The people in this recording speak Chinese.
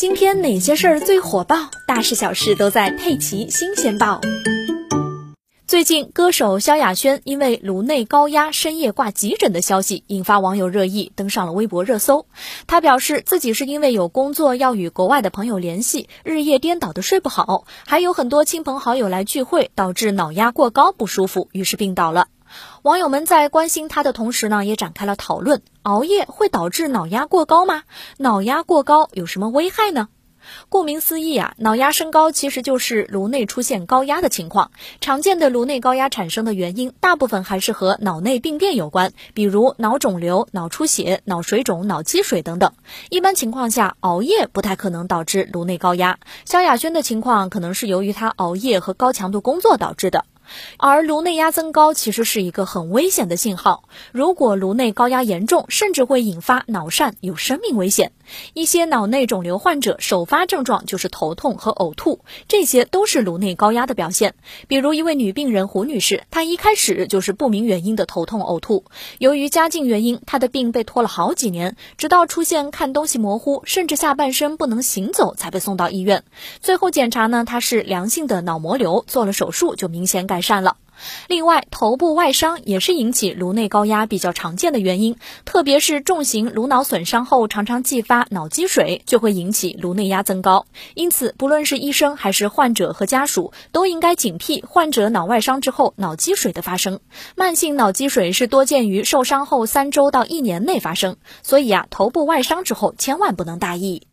今天哪些事儿最火爆？大事小事都在《佩奇新鲜报》。最近，歌手萧亚轩因为颅内高压深夜挂急诊的消息引发网友热议，登上了微博热搜。他表示自己是因为有工作要与国外的朋友联系，日夜颠倒的睡不好，还有很多亲朋好友来聚会，导致脑压过高不舒服，于是病倒了。网友们在关心他的同时呢，也展开了讨论：熬夜会导致脑压过高吗？脑压过高有什么危害呢？顾名思义啊，脑压升高其实就是颅内出现高压的情况。常见的颅内高压产生的原因，大部分还是和脑内病变有关，比如脑肿瘤、脑出血、脑水肿、脑积水等等。一般情况下，熬夜不太可能导致颅内高压。萧亚轩的情况可能是由于他熬夜和高强度工作导致的。而颅内压增高其实是一个很危险的信号，如果颅内高压严重，甚至会引发脑疝，有生命危险。一些脑内肿瘤患者首发症状就是头痛和呕吐，这些都是颅内高压的表现。比如一位女病人胡女士，她一开始就是不明原因的头痛呕吐，由于家境原因，她的病被拖了好几年，直到出现看东西模糊，甚至下半身不能行走，才被送到医院。最后检查呢，她是良性的脑膜瘤，做了手术就明显改。善了。另外，头部外伤也是引起颅内高压比较常见的原因，特别是重型颅脑损伤后，常常继发脑积水，就会引起颅内压增高。因此，不论是医生还是患者和家属，都应该警惕患者脑外伤之后脑积水的发生。慢性脑积水是多见于受伤后三周到一年内发生，所以啊，头部外伤之后千万不能大意。